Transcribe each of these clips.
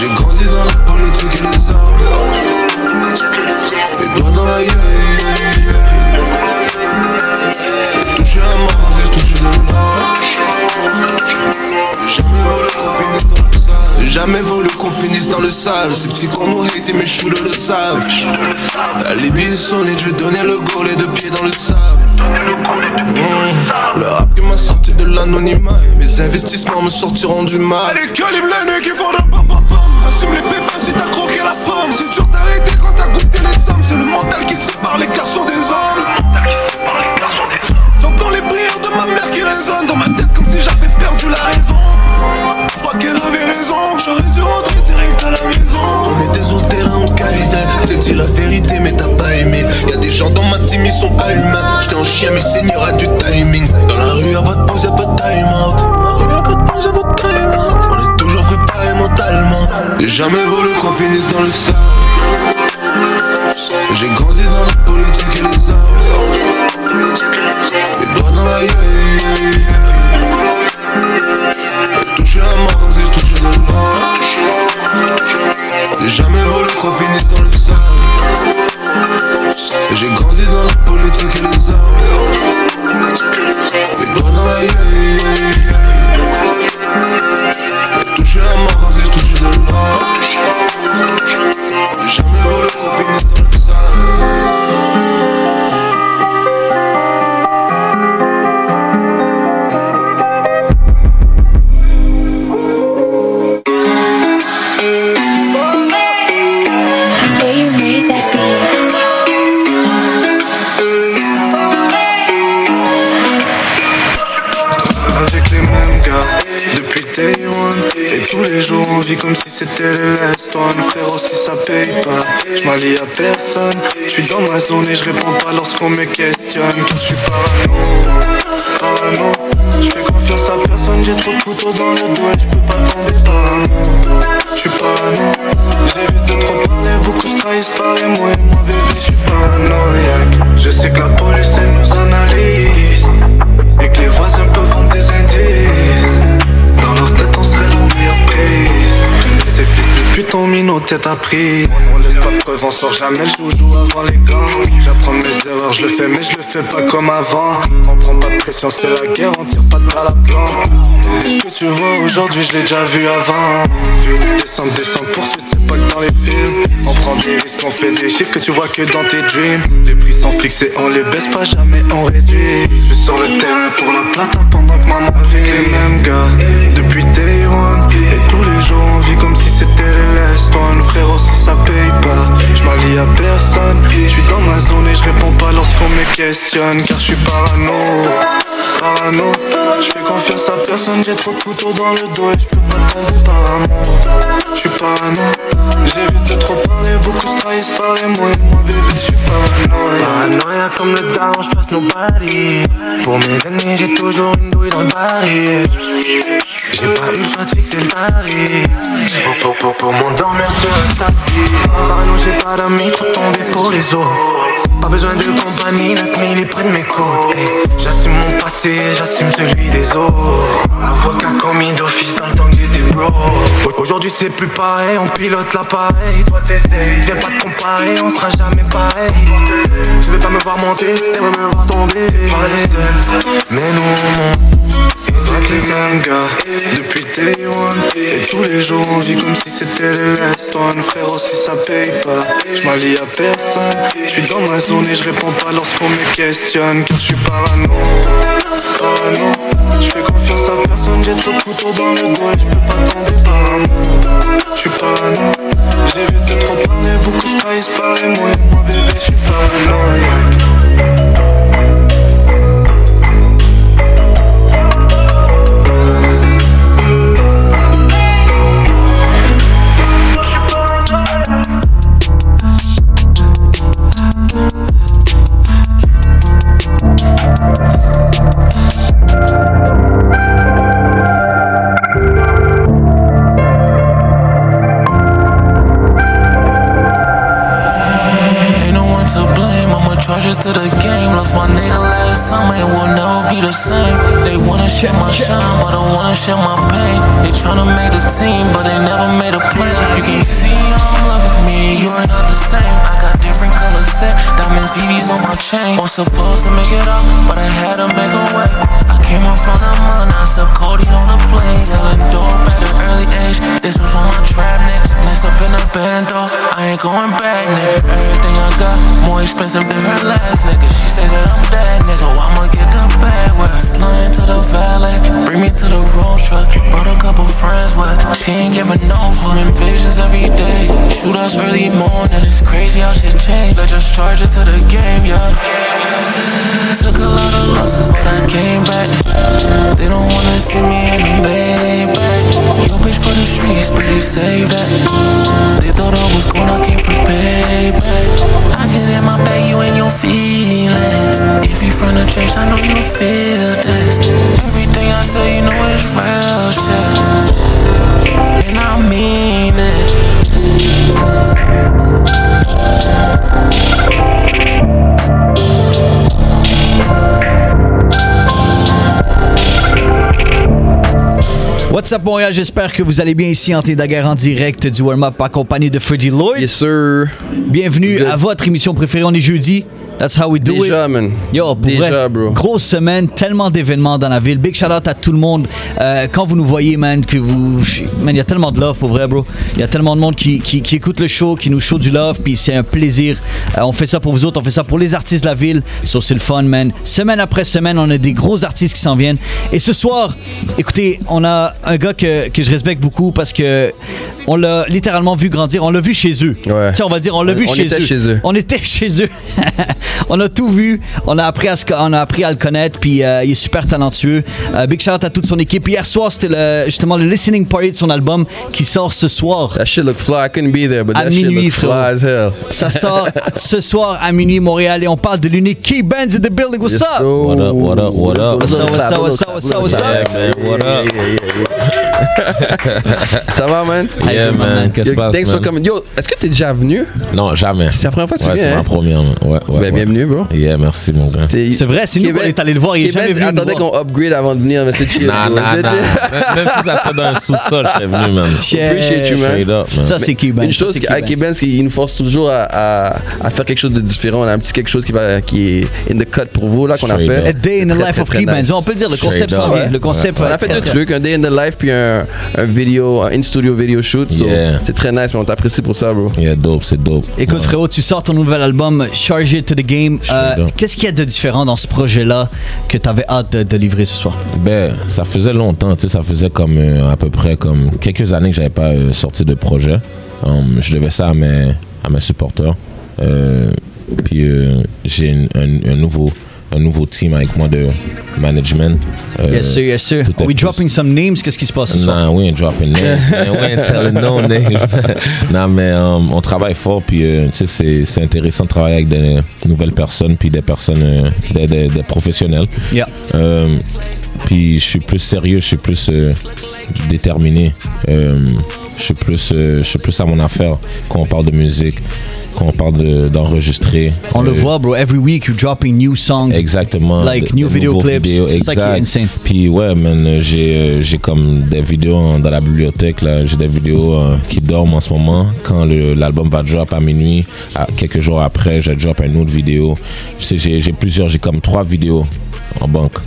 J'ai grandi dans la politique et les armes. Les doigts dans la gueule. J'ai touché à mort quand j'ai de l'or. Jamais voulu qu'on finisse dans le sale. Ces petits qu'on nous hate mes shooters le savent. La Libye est sonnée, je vais donner le goal et deux pieds dans le sable. Mmh. Le rap qui m'a sorti de l'anonymat et mes investissements me sortiront du mal. Allez, calibre l'année qui font de. Assume les pépins si t'as croqué la pomme. C'est dur d'arrêter quand t'as goûté les sommes. C'est le mental qui sépare les garçons des hommes. J'entends les prières de ma mère qui résonnent dans ma tête comme si j'avais perdu la raison. Je crois qu'elle avait raison, j'aurais dû rentrer direct à la maison. On était sur le terrain au Qaïda, t'ai dit la vérité mais t'as pas aimé. Y'a des gens dans ma team, ils sont pas humains. J'étais en chien, mais le Seigneur a du timing. Dans la rue, y'a pas de pause, y'a pas de time. J'ai jamais voulu qu'on finisse dans le sable. J'ai grandi dans la politique et les armes. Les doigts dans la gueule. J'ai touché à mort comme si je touchais de l'or. J'ai jamais voulu qu'on finisse dans le sable. J'ai grandi dans la politique et les armes. Les doigts dans la. J'ai les jours on comme si c'était les last one Frérot si ça paye pas. Je m'allie à personne. Je suis dans ma zone et je réponds pas lorsqu'on me questionne. Car je suis parano. Parano. Je fais confiance à personne. J'ai trop de couteaux dans le dos et je peux pas tomber parano Je suis parano. J'évite de trop parler. Beaucoup se trahissent par les mots. Et moi bébé je suis paranoïaque. Je sais que la police elle nous analyse. Et que les voisins peuvent vendre des indices mis nos têtes à prix. On laisse pas de preuves, on sort jamais le joujou avant les gants. J'apprends mes erreurs, je le fais mais je le fais pas comme avant. On prend pas de pression, c'est la guerre, on tire pas de balle à plan. Ce que tu vois aujourd'hui, je l'ai déjà vu avant. Vite, descendre, descendre, pas que dans les films. On prend des risques, on fait des chiffres que tu vois que dans tes dreams. Les prix sont fixés, on les baisse pas jamais, on réduit. Je suis sur le terrain pour la plata pendant que maman Avec les mêmes gars, depuis day one. Et tous les jours on vit comme si c'était les last one Frérot si ça paye pas, je m'allie à personne. Je suis dans ma zone et je réponds pas lorsqu'on me questionne Car je suis parano, parano. Je fais confiance à personne, j'ai trop de couteaux dans le dos Et je peux pas tomber par amour. Je suis parano, j'évite de trop parler Beaucoup se trahissent par les mots. Et moi bébé je suis paranoïa Paranoïa comme le down, je passe nos paris Pour mes ennemis, j'ai toujours une douille dans le baril J'ai pas eu le choix de fixer le tarif. Pour, pour, pour, pour m'endormir sur un tapis. Parano, j'ai pas d'amis, trop tombé pour les autres Pas besoin de compagnie, 9000 est près de mes côtes. J'assume mon passé, j'assume celui des autres. Avocat commis d'office dans le temps que j'étais bro. Aujourd'hui c'est plus pareil, on pilote l'appareil. Viens pas te comparer, on sera jamais pareil. Tu veux pas me voir monter, t'aimerais me voir tomber. Mais nous on monte les gars, depuis day one Et tous les jours on vit comme si c'était les last one Frérot si ça paye pas, je m'allie à personne. Je suis dans ma zone et je réponds pas lorsqu'on me questionne Car je suis parano, parano. Je fais confiance à personne, j'ai trop de couteaux dans le dos Et je peux pas tomber par amour. Je suis parano, j'évite de trop parler Beaucoup se trahissent par les et moi bébé je suis paranoïaque My. Was supposed to make it up, but I had to make a way. I came up from the mud, I sub Cody on the plane. Selling dope at an early age, this was on my trap next. Mess up in a band, though, I ain't going back, nigga. Everything I got, more expensive than her last, nigga. She say that I'm dead, nigga. So I'ma get the bag with her. Slide to the valet, bring me to the road truck. Brought a couple friends with, she ain't giving no fuck. Visions every day, shoot us early morning. It's crazy how shit changed. Let just charge it to the game, yeah. Took a lot of losses, but I came back. They don't wanna see me in the Maybach. Yo, bitch for the streets, please save that. They thought I was gone, I came for payback. I get in my bag, you and your feelings. If you from the church, I know you feel this. Everything I say, you know it's real shit. And I mean it. What's up Montréal, j'espère que vous allez bien ici en Daguerre en direct du warm-up accompagné de Freddie Lloyd. Yes, sir. Bienvenue Good. à votre émission préférée, on est jeudi. That's how we do Déjà, it. man. Yo, pour Déjà, vrai, bro. grosse semaine, tellement d'événements dans la ville. Big shout out à tout le monde. Euh, quand vous nous voyez, man, que vous, man, il y a tellement de love pour vrai, bro. Il y a tellement de monde qui, qui, qui écoute le show, qui nous show du love, puis c'est un plaisir. Euh, on fait ça pour vous autres, on fait ça pour les artistes de la ville. So c'est le fun, man. Semaine après semaine, on a des gros artistes qui s'en viennent. Et ce soir, écoutez, on a un gars que, que je respecte beaucoup parce que on l'a littéralement vu grandir. On l'a vu chez eux. Ouais. Tu sais, on va dire, on l'a vu On chez eux. chez eux. On était chez eux. On a tout vu. On a appris à, on a appris à le connaître. Puis euh, il est super talentueux. Euh, big shout out à toute son équipe. Hier soir, c'était le- justement le listening party de son album qui sort ce soir. That shit look fly. I couldn't be there, but À shit minuit, look fly frérot. as hell. Ça sort ce soir à minuit Montréal et on parle de l'unique Key Benz in the building. What's Yes, up? What up, what up, what up? What's up, what's up, what's up, what's up, what's up? clap, Yeah, man, what up? Ça va, man? Yeah, man. Qu'est-ce Yo, qui se passe, thanks for man? coming. Yo, est-ce que t'es déjà venu? Non, jamais. C'est la première fois que tu Ouais, viens, c'est hein? ma première. man. Ouais, ouais, Ben, ouais. bienvenue, bro. Yeah, merci, mon gars. C'est vrai, c'est nous Kevin- qu'on est allé le voir. Il est Kevin jamais venu voir. qu'on upgrade avant de venir, mais c'est chill. Nah, bro. nah, C'est nah. chill. Même si ça serait dans un sous-sol, je serais venu, man. Appreciate you, man. Ça, c'est Benz. Une chose c'est Key avec Benz. Benz, il nous force toujours à, à, à faire quelque chose de différent. On a un petit quelque chose qui, va, qui est in the cut pour vous, là, qu'on a fait. A day in the life of nice. On peut dire, le concept s'en vient. Le concept On a fait deux trucs, un day in the life puis un, un vidéo, un in-studio video shoot. So, Yeah. C'est très nice, mais on t'apprécie pour ça, bro. Yeah, dope, c'est dope. Écoute Ouais. frérot, tu sors ton nouvel album Charge It to the Game. Euh. Qu'est-ce qu'il y a de différent dans ce projet-là que tu avais hâte de, de livrer ce soir? Ben, ça faisait longtemps, tu sais, ça faisait comme euh, à peu près comme quelques années que j'avais pas euh, sorti de projet. Um, je devais ça à mes, à mes supporters. Euh, puis euh, j'ai un nouveau un nouveau team avec moi de management. Euh, yes sir, yes sir. Are we dropping some names? Qu'est-ce qui se passe ce soir? Non, we ain't dropping names, man. We ain't telling no names. non, mais um, on travaille fort, puis euh, tu sais, c'est- c'est intéressant de travailler avec des nouvelles personnes, puis des personnes, euh, des, des- des professionnels. Yeah. Puis je suis plus sérieux, je suis plus euh, déterminé. Euh, je suis plus, euh, je suis plus à mon affaire quand on parle de musique, quand on parle de- d'enregistrer. On le voit, bro. Every week, you're dropping new songs. Exactement. Like de- new de video clips. est exact. insane. Puis ouais, man, j'ai j'ai comme des vidéos dans la bibliothèque là. J'ai des vidéos euh, qui dorment en ce moment. Quand l'album va drop à minuit, à- quelques jours après, je drop une autre vidéo. J'ai plusieurs, j'ai comme trois vidéos en banque,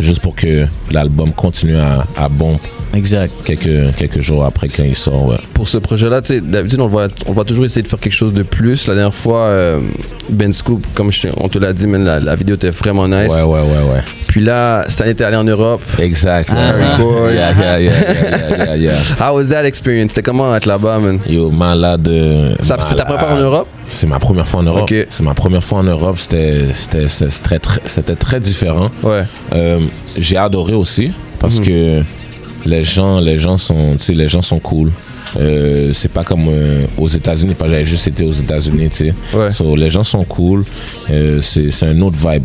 juste pour que l'album continue à, à bomber Exact. quelques quelques jours après quand il sort. Ouais. Pour ce projet-là, tu sais, d'habitude, on voit, on voit toujours essayer de faire quelque chose de plus. La dernière fois, euh, Ben Scoop, comme je on te l'a dit, man, la, la vidéo était vraiment nice. Ouais, ouais, ouais, ouais. Puis là, cette année, t'es allé en Europe. Exact. ouais. Ah. Yeah, yeah, yeah, yeah, yeah, yeah. How was that experience? C'était comment être là-bas, man? Yo, malade. euh, C'est ta première fois en Europe? C'est ma première fois en Europe. Ok. C'est ma première fois en Europe. C'était c'était c'était très, très- c'était très différent. Ouais. Euh, J'ai adoré aussi parce Mhm. que les gens les gens sont les gens sont cool. Euh, c'est pas comme euh, aux États-Unis, pas j'avais juste été aux États-Unis, tu sais. Ouais. So, les gens sont cool. Euh, c'est c'est un autre vibe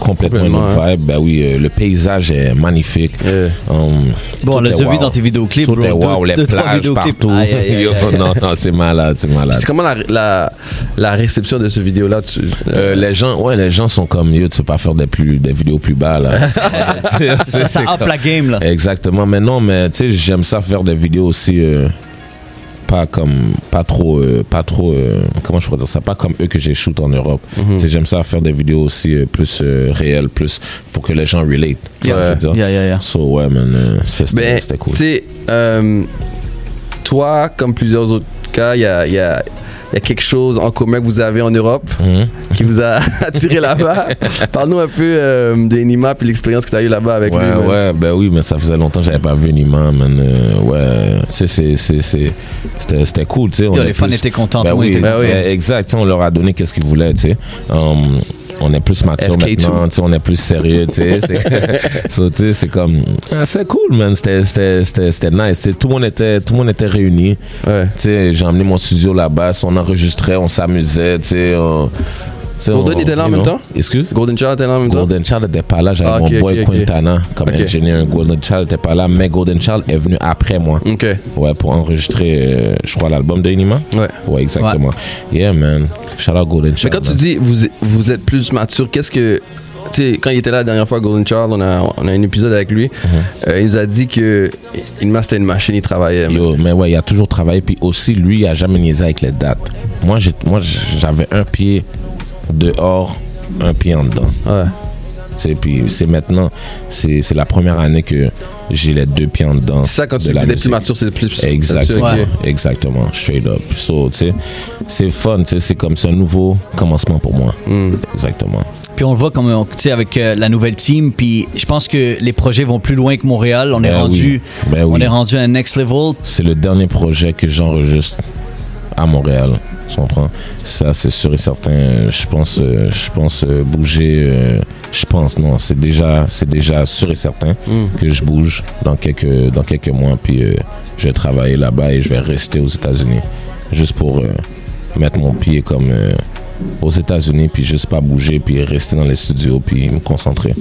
complètement une autre vibe. Ben oui, euh, le paysage est magnifique. Yeah. Um, Bon, on les est a vus wow. dans tes vidéoclips, Tout bro. est wow, Deux- les plages partout. Aïe, aïe, aïe, Yo, aïe. non, non, c'est malade, c'est malade. C'est comment la, la, la réception de ce vidéo-là tu- Euh, les gens, ouais, les gens sont comme yo, tu peux pas faire des plus, des vidéos plus bas là. Ça, ça up la game, là. Exactement, mais non, mais tu sais, j'aime ça faire des vidéos aussi. Pas comme pas trop euh, pas trop euh, comment je pourrais dire ça? Pas comme eux que j'ai shoot en Europe sais, j'aime ça faire des vidéos aussi euh, plus réelles plus pour que les gens relate je veux dire? Yeah, yeah, yeah. so ouais man c'était Ben, c'était cool tu toi, comme plusieurs autres cas, il y a, y, a, y a quelque chose en commun que vous avez en Europe Mhm. Qui vous a attiré là-bas. Parle-nous un peu euh, de Nima puis l'expérience que tu as eue là-bas avec ouais, lui. man. ouais, ben oui, mais ça faisait longtemps que j'avais pas vu Nima, man. Euh, ouais, tu sais, c'est- c'est- c'est- c'était c'était cool, tu sais. les fans plus- étaient contents, Ben oui, ben oui, exact. On leur a donné qu'est-ce qu'ils voulaient, tu sais. Um, on est plus mature FK2. maintenant, tu sais, on est plus sérieux, tu sais. C'est so, tu sais, c'est comme, ah, c'est cool, man. C'était- C'était c'était- c'était nice. Tout le monde était, tout le monde était réuni. Ouais. Tu sais, j'ai emmené mon studio là-bas, on enregistrait, on s'amusait, tu sais. on- Golden on- était là en même know. temps? Excuse? Golden Child était là en même temps? Golden Child n'était pas là, j'avais Ah, mon ok, boy. Quintana comme Ok. ingénieur. Golden Child n'était pas là, mais Golden Child est venu après moi. Ok. Ouais, pour enregistrer, euh, je crois, l'album de Inima. Ouais. Ouais, exactement. Yeah, man. Shout out Golden Mais Child. quand tu dis vous, vous êtes plus mature, qu'est-ce que. Tu sais, quand il était là la dernière fois, Golden Child, on a, on a un épisode avec lui. euh, il nous a dit que Inma c'était une machine, il travaillait. Yo, mais ouais, il a toujours travaillé. Puis aussi, lui, il a jamais niaisé avec les dates. Moi, j'avais un pied dehors, un pied en dedans. Ouais. Tu sais, Puis c'est maintenant, c'est c'est la première année que j'ai les deux pieds en dedans. C'est ça, quand de tu la étais plus mature, c'est plus. Exactement, exactement, straight up. So, tu sais, c'est fun, tu sais, c'est comme c'est un nouveau commencement pour moi. Hmm. Exactement. Puis on le voit comme tu sais avec euh, la nouvelle team. Puis je pense que les projets vont plus loin que Montréal. On est Ben rendu, oui. Ben on oui. est rendu à un next level. C'est le dernier projet que j'enregistre à Montréal. Tu comprends? Ça, c'est sûr et certain. Je pense, euh, je pense euh, bouger. euh, je pense, non, c'est déjà, c'est déjà sûr et certain que je bouge dans quelques, dans quelques mois. Puis euh, je vais travailler là-bas et je vais rester aux États-Unis. Juste pour euh, mettre mon pied comme euh, aux États-Unis, puis juste pas bouger, puis rester dans les studios, puis me concentrer.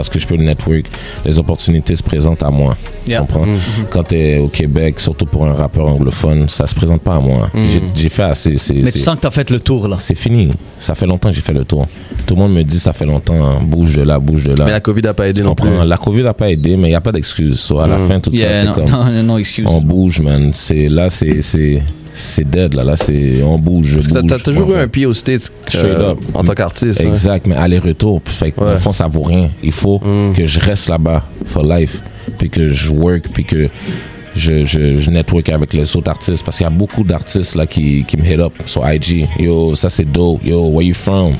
Parce que je peux le network, les opportunités se présentent à moi. Tu Yeah. comprends? Quand tu es au Québec, surtout pour un rappeur anglophone, ça se présente pas à moi. J'ai- J'ai fait assez. Mais tu sens que t'as fait le tour là. C'est fini. Ça fait longtemps que j'ai fait le tour. Tout le monde me dit ça fait longtemps, hein, bouge de là, bouge de là. Mais la COVID n'a pas aidé Tu non plus. La COVID n'a pas aidé, mais il n'y a pas d'excuse. So, à la fin, tout Yeah, ça, c'est comme. non, non, excuse. On bouge, man. C'est, là, c'est, c'est, dead, là. Là, c'est, on bouge. Parce que t'as- toujours eu un pied aux States euh, up. en tant qu'artiste. hein. Exact, mais aller-retour. Fait que, dans Ouais. le fond, ça vaut rien. Il faut que je reste là-bas for life. Puis que je work, puis que je, je, je network avec les autres artistes. Parce qu'il y a beaucoup d'artistes là qui, qui me hit up sur IG. Yo, ça c'est dope. Yo, where you from?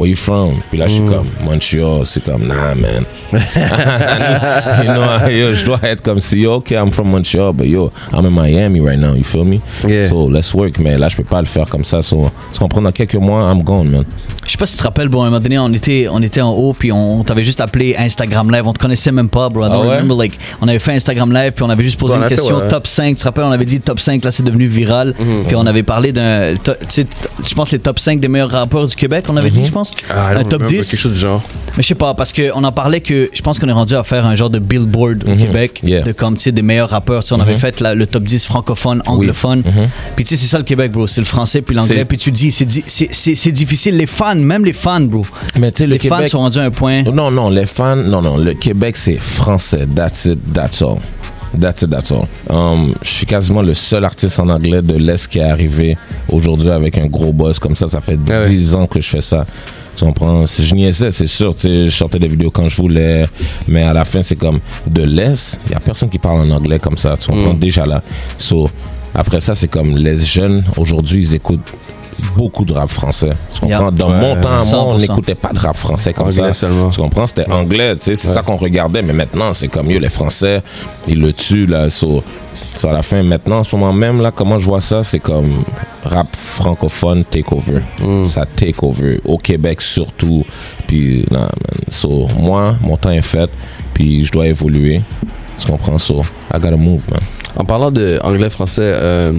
Where you from? Puis là, je suis comme Montreal. C'est comme, nah, man. you know, yo, je dois être comme si, yo, ok, I'm from Montreal, but yo, I'm in Miami right now. You feel me? Yeah. So let's work. Mais là, je peux pas le faire comme ça. So, tu comprends? Dans quelques mois, I'm gone, man. Je sais pas si tu te rappelles, bon, à un moment donné, on était, on était en haut, puis on, on t'avait juste appelé Instagram Live. On te connaissait même pas, bro. I don't Ah ouais? remember, like, on avait fait Instagram Live, puis on avait juste posé une question ouais. top 5. Tu te rappelles, on avait dit top 5, là, c'est devenu viral. Mhm. Puis on avait parlé d'un, tu sais, je pense, les top 5 des meilleurs rappeurs du Québec, on avait dit, je pense. Ah, I un top remember, 10. Quelque chose du genre. Mais je sais pas, parce qu'on en parlait que je pense qu'on est rendu à faire un genre de billboard au Québec, Yeah. de comme, tu sais, des meilleurs rappeurs. Tu sais, on avait fait la- le top 10 francophone, anglophone. Puis tu sais, c'est ça le Québec, bro. C'est le français puis l'anglais. Puis tu dis, c'est di- c'est- c'est c'est difficile. Les fans, même les fans, bro. Mais tu sais, le Les fans Québec. sont rendus à un point. Non, non, les fans, non, non, le Québec, c'est français. That's it, that's all. That's it, that's all. Um, je suis quasiment le seul artiste en anglais de l'Est qui est arrivé aujourd'hui avec un gros boss comme ça. Ça fait Ah ouais. 10 ans que je fais ça. Tu comprends? Je niaisais, c'est sûr, je sortais des vidéos quand je voulais, mais à la fin, c'est comme de l'Est, il y a personne qui parle en anglais comme ça, tu comprends? Déjà là. So, après ça, c'est comme les jeunes, aujourd'hui, ils écoutent beaucoup de rap français. Tu comprends? Dans mon temps, à moi, on 100%. n'écoutait pas de rap français comme Anglais ça. seulement. Tu comprends? C'était anglais, tu sais, c'est ça qu'on regardait, mais maintenant, c'est comme mieux, les Français, ils le tuent, là. So, so, à la fin, maintenant, en ce moment même, là, comment je vois ça, c'est comme rap francophone take over. Ça take over. Au Québec, surtout. Puis. So, moi, mon temps est fait, puis je dois évoluer. Tu comprends? So, I gotta move, man. En parlant de anglais-français, euh,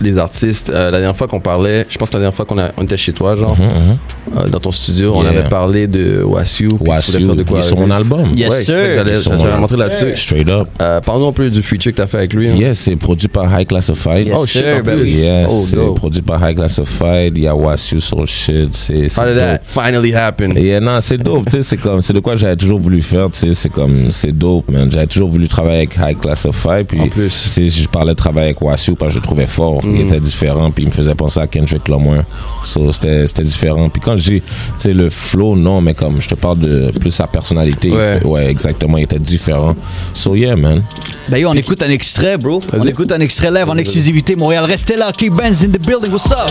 les artistes, euh, la dernière fois qu'on parlait, je pense que la dernière fois qu'on était chez toi, genre, Mhm, mhm. Euh, dans ton studio. On Yeah. avait parlé de Wasu. tu Wasu, de quoi? avec mon lui. album. Yes, ouais, sir. j'allais rentrer là-dessus. Straight up. Euh, Parlons un peu du feature que t'as fait avec lui. hein. Yes, c'est produit par High Classified. Yes, Oh, shit, sir, en ben plus. oui. Yes, Oh, c'est produit par High Classified. Il y a Wasu sur le shit. C'est How did that finally happen? Et euh, non, c'est dope, tu sais, c'est comme, c'est de quoi j'avais toujours voulu faire, tu sais, c'est comme, c'est dope, man. J'avais toujours voulu travailler avec High Classified, puis, En plus. tu sais, je parlais de travailler avec Wasu parce que je le trouvais fort, il était différent, puis il me faisait penser à Kendrick Lamar. So, c'était, c'était différent. Puis quand sais, le flow, non, mais comme, je te parle de plus sa personnalité, Ouais. fait- ouais, exactement, il était différent. So, yeah, man. Ben yo, on écoute un extrait, bro. On écoute un extrait live en exclusivité. Montréal, restez là. Keep Benz in the building. What's up?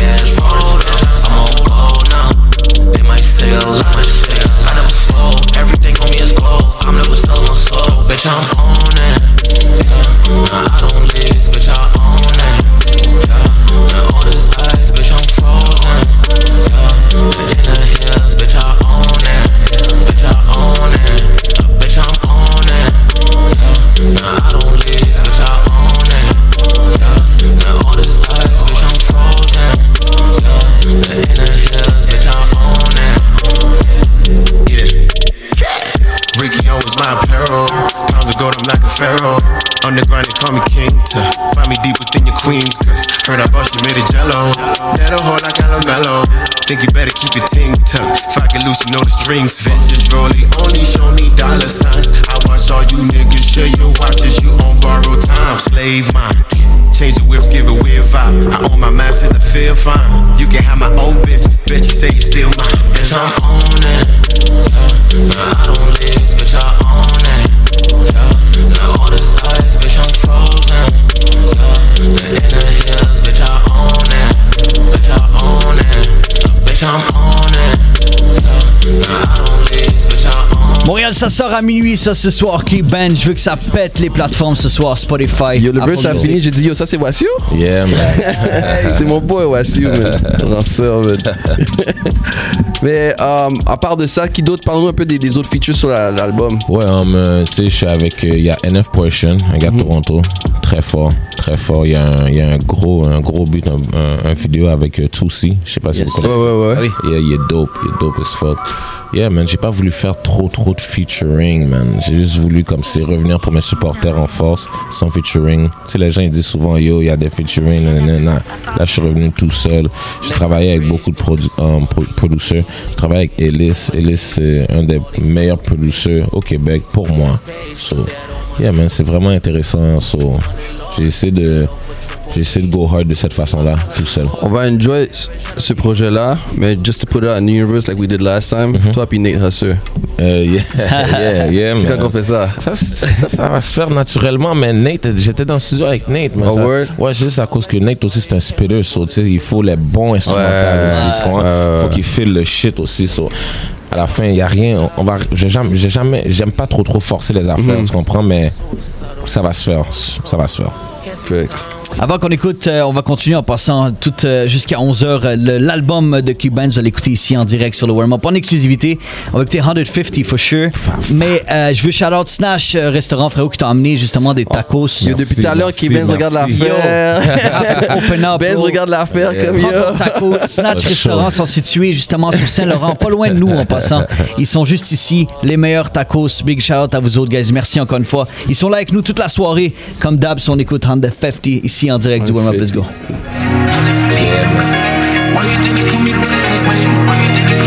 Gas made it jello. Whole like Alabello. Think you better keep your ting tucked. If I get loose, you know the strings. Vintage rollie only show me dollar signs. I watch all you niggas share your watches. You on borrowed time. Slave mine. Change the whips, give a weird vibe. I own my masters, I feel fine. You can have my old bitch. Bet you say you still mine. Bitch, I'm on it. Yeah. Nah, I don't Montréal, ça sort à minuit, ça, ce soir. Keep Benz. Je veux que ça pète les plateformes ce soir. Spotify. Yo, le verse a fini, j'ai dit, yo, ça c'est Wasu? Yeah, man. c'est mon boy Wasu, man. Lanceur, man. Mais euh, à part de ça, qui d'autre? Parle-nous un peu des, des autres features sur la- l'album. Ouais, um, euh, tu sais, je suis avec. euh, Il y a NF Portion, un gars de Toronto. Très fort, très fort. Il y a un, il y a un gros, un gros but, un, un, un vidéo avec euh, Tootsie. Je sais pas si Yes, vous connaissez. Ouais, ouais, ouais. Ah. Yeah, il est dope, il est dope as fuck. Yeah, man, j'ai pas voulu faire trop, trop de featuring, man. J'ai juste voulu, comme c'est revenir pour mes supporters en force, sans featuring. Tu sais, les gens, ils disent souvent, yo, il y a des featuring, nanana. Là, je suis revenu tout seul. J'ai travaillé avec beaucoup de produ um, pro- producers. Je travaille avec Ellis. Ellis, c'est un des meilleurs producers au Québec pour moi. So, yeah, man, c'est vraiment intéressant. So, j'ai de, j'ai essayé de go hard de cette façon-là, tout seul. On va enjoy ce- projet-là, mais just to put it out in the universe like we did last time, toi puis Nate Husser. Euh, yeah, yeah, yeah, C'est man. quand qu'on fait ça? Ça, ça, ça va se faire naturellement, mais Nate, j'étais dans le studio avec Nate. Mais Oh, ça- word? ouais, c'est juste à cause que Nate aussi, c'est un spitter. So, tu sais, il faut les bons instrumentales Ouais, aussi. Tu comprends? ouais. faut qu'il file le shit aussi. So, à la fin, il n'y a rien. On va, j'ai jamais, j'ai jamais, j'aime pas trop trop forcer les affaires, Mhm. tu comprends? Mais ça va se faire. Ça va se faire. Avant qu'on écoute, euh, on va continuer en passant tout euh, jusqu'à 11h. L'album de Benz, vous allez l'écouter ici en direct sur le warm-up en exclusivité. On va écouter 150 for sure. Mais euh, je veux shout out Snatch euh, Restaurant, frérot, qui t'a amené justement des tacos. Yo, depuis tout à l'heure, Benz regarde l'affaire. Open up. Benz regarde l'affaire comme yo. ton taco. Snatch For Restaurant sont situés justement sur Saint-Laurent, pas loin de nous en passant. Ils sont juste ici, les meilleurs tacos. Big shout out à vous autres, guys. Merci encore une fois. Ils sont là avec nous toute la soirée. Comme d'hab, on écoute 150 ici en direct du warm-up. Let's go. Why you think they call me Benz, baby?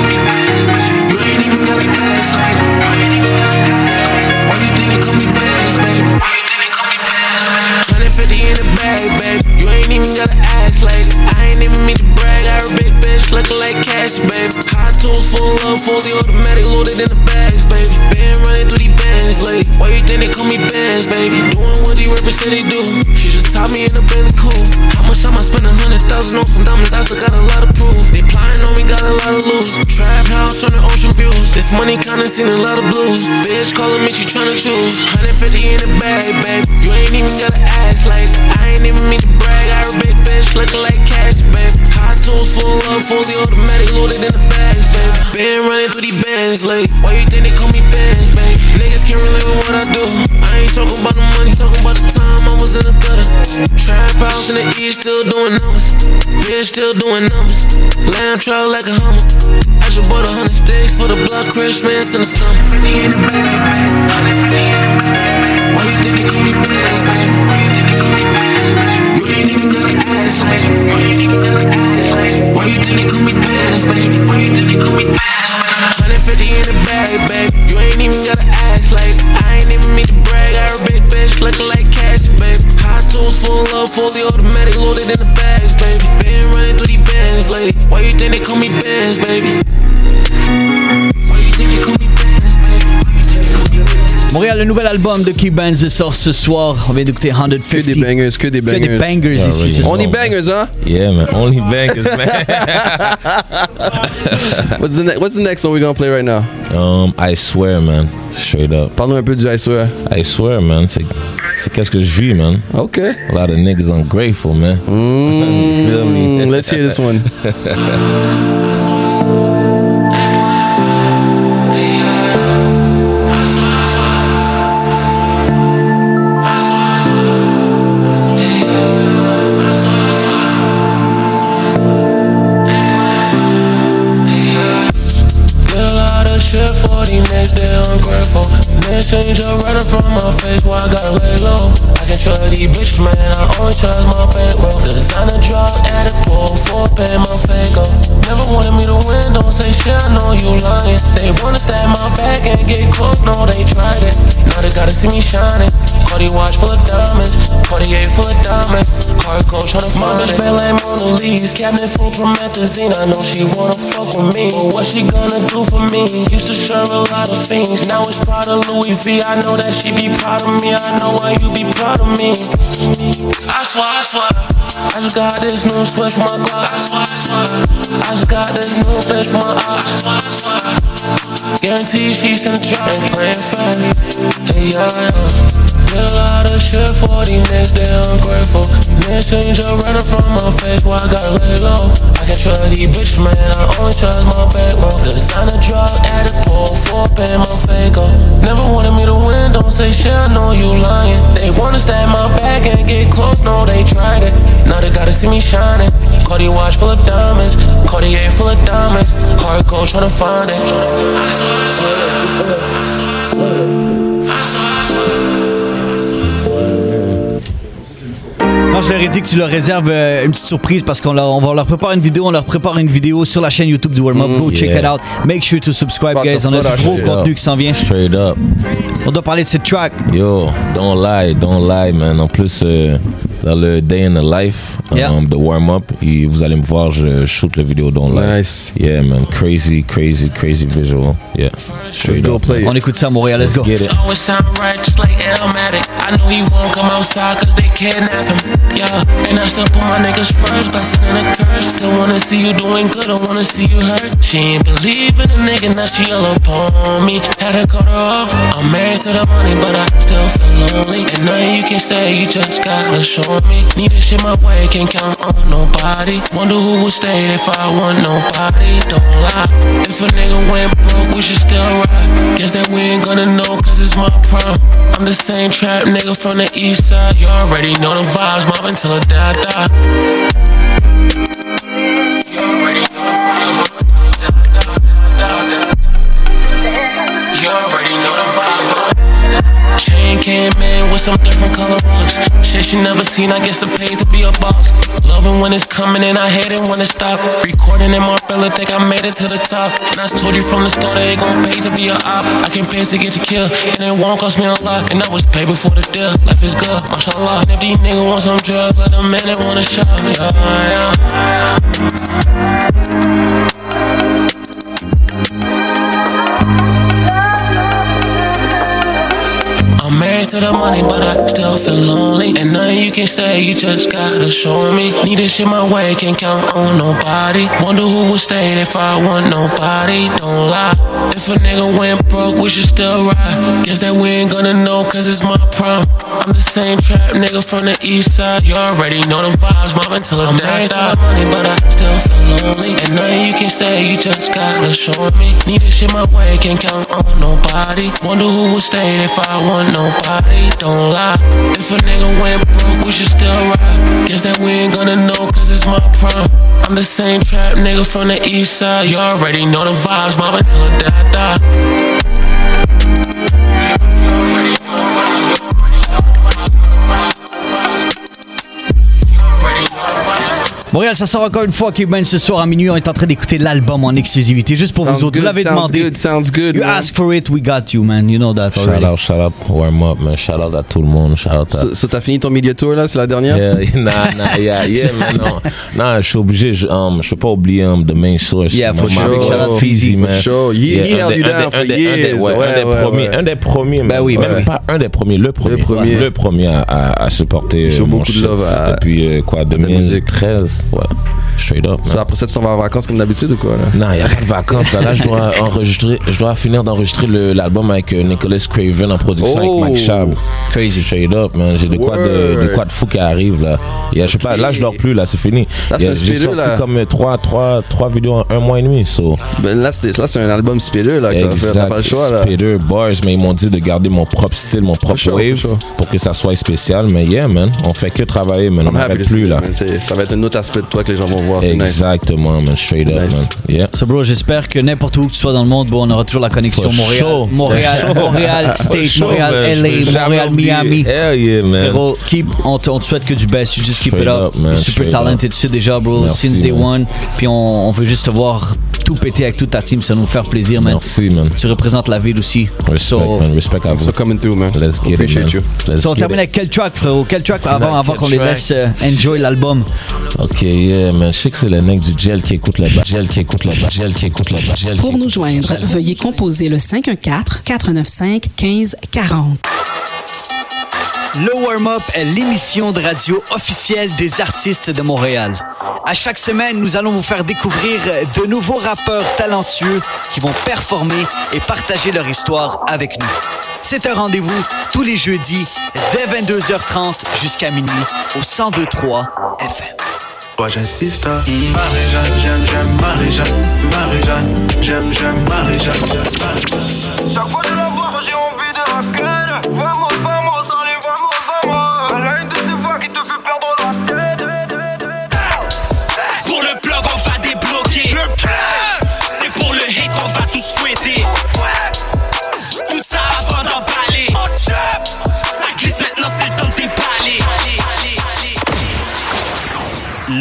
You ain't even gotta ask, baby. Why you think they call me Benz, baby? 150 in the bag, baby. You ain't even gotta ask, lady. I ain't even mean to brag. I a big bitch looking like cash, baby. Car tools full of fully automatic, loaded in the bags, baby. Been running through these bands, lady. Why you think they call me Benz, baby? Doing what these rappers say they do. She just taught me in the Bentley cool. How much time I spend a hundred thousand on some diamonds? I still got a lot of proof. They plotting on me, got a lot of lose. Trap house on the ocean views. This money kinda seen a lot of blues. Bitch calling me, she tryna choose. 150 in the bag, baby. You ain't even gotta ask, like I ain't even mean to brag. I a big bitch looking like cash, babe. Hot full up, fully automatic, loaded in the bags, babe. Been running through these bands, like why you think they call me Benz, babe? Niggas can't relate with what I do. I ain't talking about the money, talking about the time I was in the gutter. Trap house in the east, still doing numbers. Bitch, still doing numbers. Lamb truck like a hummer. I just bought a hundred sticks for the block Christmas in the summer. 50 in the bag, babe. 150 in the bag, babe. Why you think they call me babe? Why you babe? Ain't even gotta ask, like. Baby? Why you they call me Benz, 150 in the bag, babe. You ain't even gotta ask, like. I ain't even mean to brag. I a big bitch looking like cash, babe. Hot tools full up, fully automatic, loaded in the bags, baby. Been running through these bands, lady. Why you think they call me Benz, baby? Montréal, le nouvel album de Key Benz sort ce soir. On vient d'écouter 150. Que des bangers, que des Que bangers. des bangers Yeah, ici. ce soir. Only bangers, hein? Yeah, man. Only bangers, man. What's the, what's the next one we're gonna play right now? um, I swear, man. Straight up. Parle-nous un peu du I swear. I swear, man. C'est qu'est-ce que je vis, man. Ok. A lot of niggas ungrateful, man. You feel me? Mm, let's hear this one. Niggas change up right from my face, why I gotta lay low. I can trust these bitches, man, I only trust my bankroll. Designer drop, added pull, four pay my fago. Never wanted me to win, don't say shit, I know you lying. They wanna stab my back and get close, no, they tried it. Now they gotta see me shining. Cardi watch full of diamonds, Cartier full of. Cargo tryna find it. My bitch like Mona Lisa, cabinet full promethazine. I know she wanna fuck with me, but what she gonna do for me? Used to serve a lot of things, now it's proud of Louis V. I know that she be proud of me. I know why you be proud of me. I swear, I swear. I just got this new switch for my Glock. I swear, I swear. I just got this new bitch for my ops. I swear, I swear. Guarantee she's in the trap. Ain't playing fair. Hey, yeah, yeah. A lot of shit for these niggas, they ungrateful. Niggas change up up from my face, why I gotta lay low. I can trust these bitches, man, I only trust my bankroll. Designer drop, added pull, four pay my fago. Never wanted me to win, don't say shit, I know you lying. They wanna stab my back and get close, no, they tried it. Now they gotta see me shining. Cardi watch full of diamonds, Cartier full of diamonds. Hard gold tryna find it. I swear, I. I swear, I. Quand je leur ai dit que tu leur réserves euh, une petite surprise parce qu'on leur, on va leur préparer une vidéo, on leur prépare une vidéo sur la chaîne YouTube du Warm Up. Go check it out. Make sure to subscribe, About guys. On a du gros contenu up. qui s'en vient. Straight up. On doit parler de cette track. Yo, don't lie, don't lie, man. En plus, euh, dans le Day in the Life Yeah. um, de Warm Up, et vous allez me voir, je shoot le vidéo Don't Lie. Nice. Yeah, man. Crazy, crazy, crazy visual. Yeah. Let's Straight go play On it. écoute ça à Montréal. Let's go. Get it. Always sound right, just like Elmatic. I know he won't come outside cause they kidnap him. Yeah, and I still put my niggas first, blessing and a curse. Still wanna see you doing good, I wanna see you hurt. She ain't believe in a nigga, now she all up on me. Had to cut her off. I'm married to the money, but I still feel lonely. And nothing you can say, you just gotta show me. Need this shit my way, can't count on nobody. Wonder who would stay if I want nobody. Don't lie. If a nigga went broke, we should still rock. Guess that we ain't gonna know, cause it's my prime. I'm the same trap nigga from the east side. You already know the vibes, mobbing till I die, die. Chain came in with some different color rocks. Shit she never seen, I guess the pay to be a boss. Loving when it's coming and I hate it when it stop. Recording in my Marbella, think I made it to the top. And I told you from the start, it ain't gon' pay to be a op. I can pay to get you killed, and it won't cost me a lot. And I was paid before the deal. Life is good, mashallah. And if these niggas want some drugs, let them in and wanna shop. Yeah, yeah. Married to the money, but I still feel lonely. And nothing you can say, you just gotta show me. Need this shit my way, can't count on nobody. Wonder who would stay if I want nobody. Don't lie. If a nigga went broke, we should still ride. Guess that we ain't gonna know, cause it's my prime. I'm the same trap nigga from the east side. You already know the vibes, mom until I'm married to the money, but I still feel lonely. And nothing you can say, you just gotta show me. Need this shit my way, can't count on nobody. Wonder who would stay if I want nobody. Don't lie. If a nigga went broke, we should still ride. Guess that we ain't gonna know, cause it's my prime. I'm the same trap nigga from the east side. You already know the vibes, mom until I die, die. Montréal, ça sort encore une fois. Cuban ce soir à minuit, on est en train d'écouter l'album en exclusivité juste pour sounds vous autres. Good, vous l'avez demandé. Good, sounds good, you man. ask for it, we got you, man. You know that already. Shout out, shout out, warm up, man. Shout out à tout le monde. Shout out. À... So, so t'as fini ton milieu tour là, c'est la dernière? Yeah, nah, nah, yeah, yeah, man. Non, nah, je suis obligé. Je um, peux pas oublier um, the main source. Yeah, for sure. Shout out Fizzy, man. For sure. Yeah, yeah, un, des, un, des, un, un des premiers, un des premiers. Ben oui, même pas un des premiers, le premier, le premier, le premier à, supporter. Euh, beaucoup de love depuis euh, quoi, 2013. Ouais. Straight up. So, après ça, tu vas en vacances comme d'habitude ou quoi? Là? Non, il n'y a pas de vacances. Là, là je dois enregistrer, je dois finir d'enregistrer l'album avec euh, Nicholas Craven en production avec Mike Shab. Oh! Crazy. Straight up, man. J'ai de quoi de, de, quoi de fou qui arrive, là. Et, okay. Je sais pas, là, je dors plus, là, c'est fini. J'ai sorti là. comme euh, trois, trois, trois vidéos en un mois et demi, so. Ben là, c'est un album spireux, là, que pas le choix, boys, mais ils m'ont dit de garder mon propre style, mon propre sure, wave, pour que ça soit spécial, mais yeah, man. On fait que travailler, man. On n'arrête plus, là. Ça va être une autre aspect de toi que les gens vont voir. C'est nice. Exactement, man. Straight up, Nice. man. Yeah. So, bro, j'espère que n'importe où que tu sois dans le monde, bon, on aura toujours la connexion For Montréal, sure. Montréal, Montréal State, Sure, Montréal, LA, Montréal. Miami. Hell yeah, man. Frérot, keep, on, te, on te souhaite que du best. You just keep Straight it up. up, man. You're super Straight talented, tu sais déjà, bro. Merci, since day man. one. Puis on, on veut juste te voir tout péter avec toute ta team. Ça nous fait plaisir, man. Merci, man. Tu représentes la ville aussi. Respect, So, man. Respect à vous. So coming through, man. Let's get it, Appreciate man. you. Let's so on termine it. avec quel track, frérot? Quel track avant, avant qu'on les laisse euh, enjoy l'album? Ok, yeah, man. Je sais que c'est le mec du gel qui écoute la bas, gel qui écoute la bas, gel qui écoute la bas, Pour nous joindre, veuillez composer le 514-495-1540. Le Warm-Up est l'émission de radio officielle des artistes de Montréal. À chaque semaine, nous allons vous faire découvrir de nouveaux rappeurs talentueux qui vont performer et partager leur histoire avec nous. C'est un rendez-vous tous les jeudis dès 22h30 jusqu'à minuit au 1023 FM. Toi j'insiste Marie-Jeanne, j'aime, j'aime Marie-Jeanne Marie-Jeanne, j'aime, j'aime Marie-Jeanne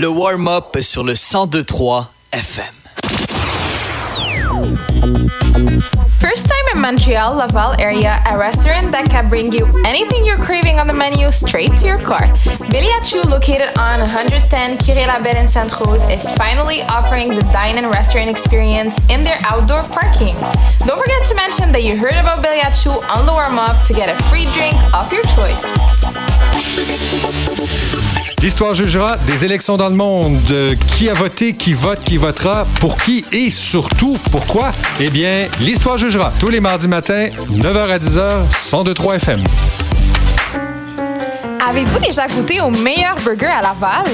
Le Warm-Up sur le 1023 FM. First time in Montreal, Laval area, a restaurant that can bring you anything you're craving on the menu straight to your car. Billy Achou, located on 110 Curé la Belle in Sainte Rose, is finally offering the dine and restaurant experience in their outdoor parking. Don't forget to mention that you heard about Billy Achou on the warm up to get a free drink of your choice. L'histoire jugera des élections dans le monde. Euh, Qui a voté, qui vote, qui votera, pour qui et surtout pourquoi? Eh bien, l'histoire jugera tous les mardis matins, 9h à 10h, 102.3 FM. Avez-vous déjà goûté au meilleur burger à Laval?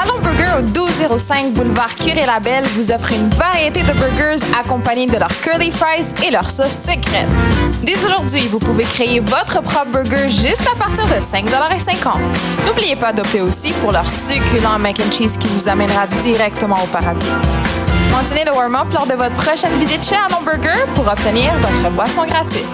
Allons Burger au 1205 boulevard Curé-Labelle vous offre une variété de burgers accompagnés de leurs curly fries et leur sauce secrète. Dès aujourd'hui, vous pouvez créer votre propre burger juste à partir de 5,50 N'oubliez pas d'opter aussi pour leur succulent mac and cheese qui vous amènera directement au paradis. Mentionnez le warm-up lors de votre prochaine visite chez Allons Burger pour obtenir votre boisson gratuite.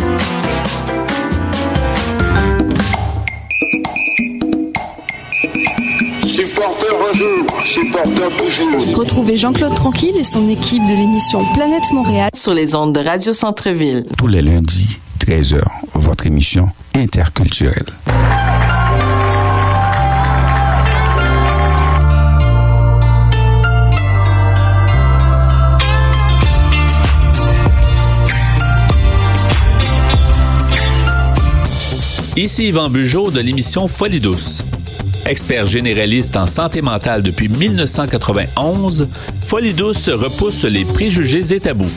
Supporter un jour, supporter toujours. Retrouvez Jean-Claude Tranquille et son équipe de l'émission Planète Montréal sur les ondes de Radio Centre-Ville. Tous les lundis, 13h, votre émission interculturelle. Ici Yvan Bugeaud de l'émission Folie douce. Expert généraliste en santé mentale depuis 1991, Folie repousse les préjugés et tabous.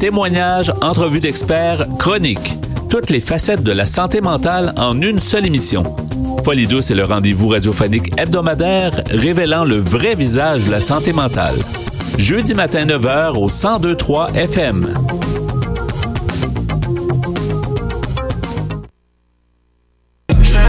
Témoignages, entrevues d'experts, chroniques, toutes les facettes de la santé mentale en une seule émission. Folie est le rendez-vous radiophonique hebdomadaire révélant le vrai visage de la santé mentale. Jeudi matin 9h au 1023 FM.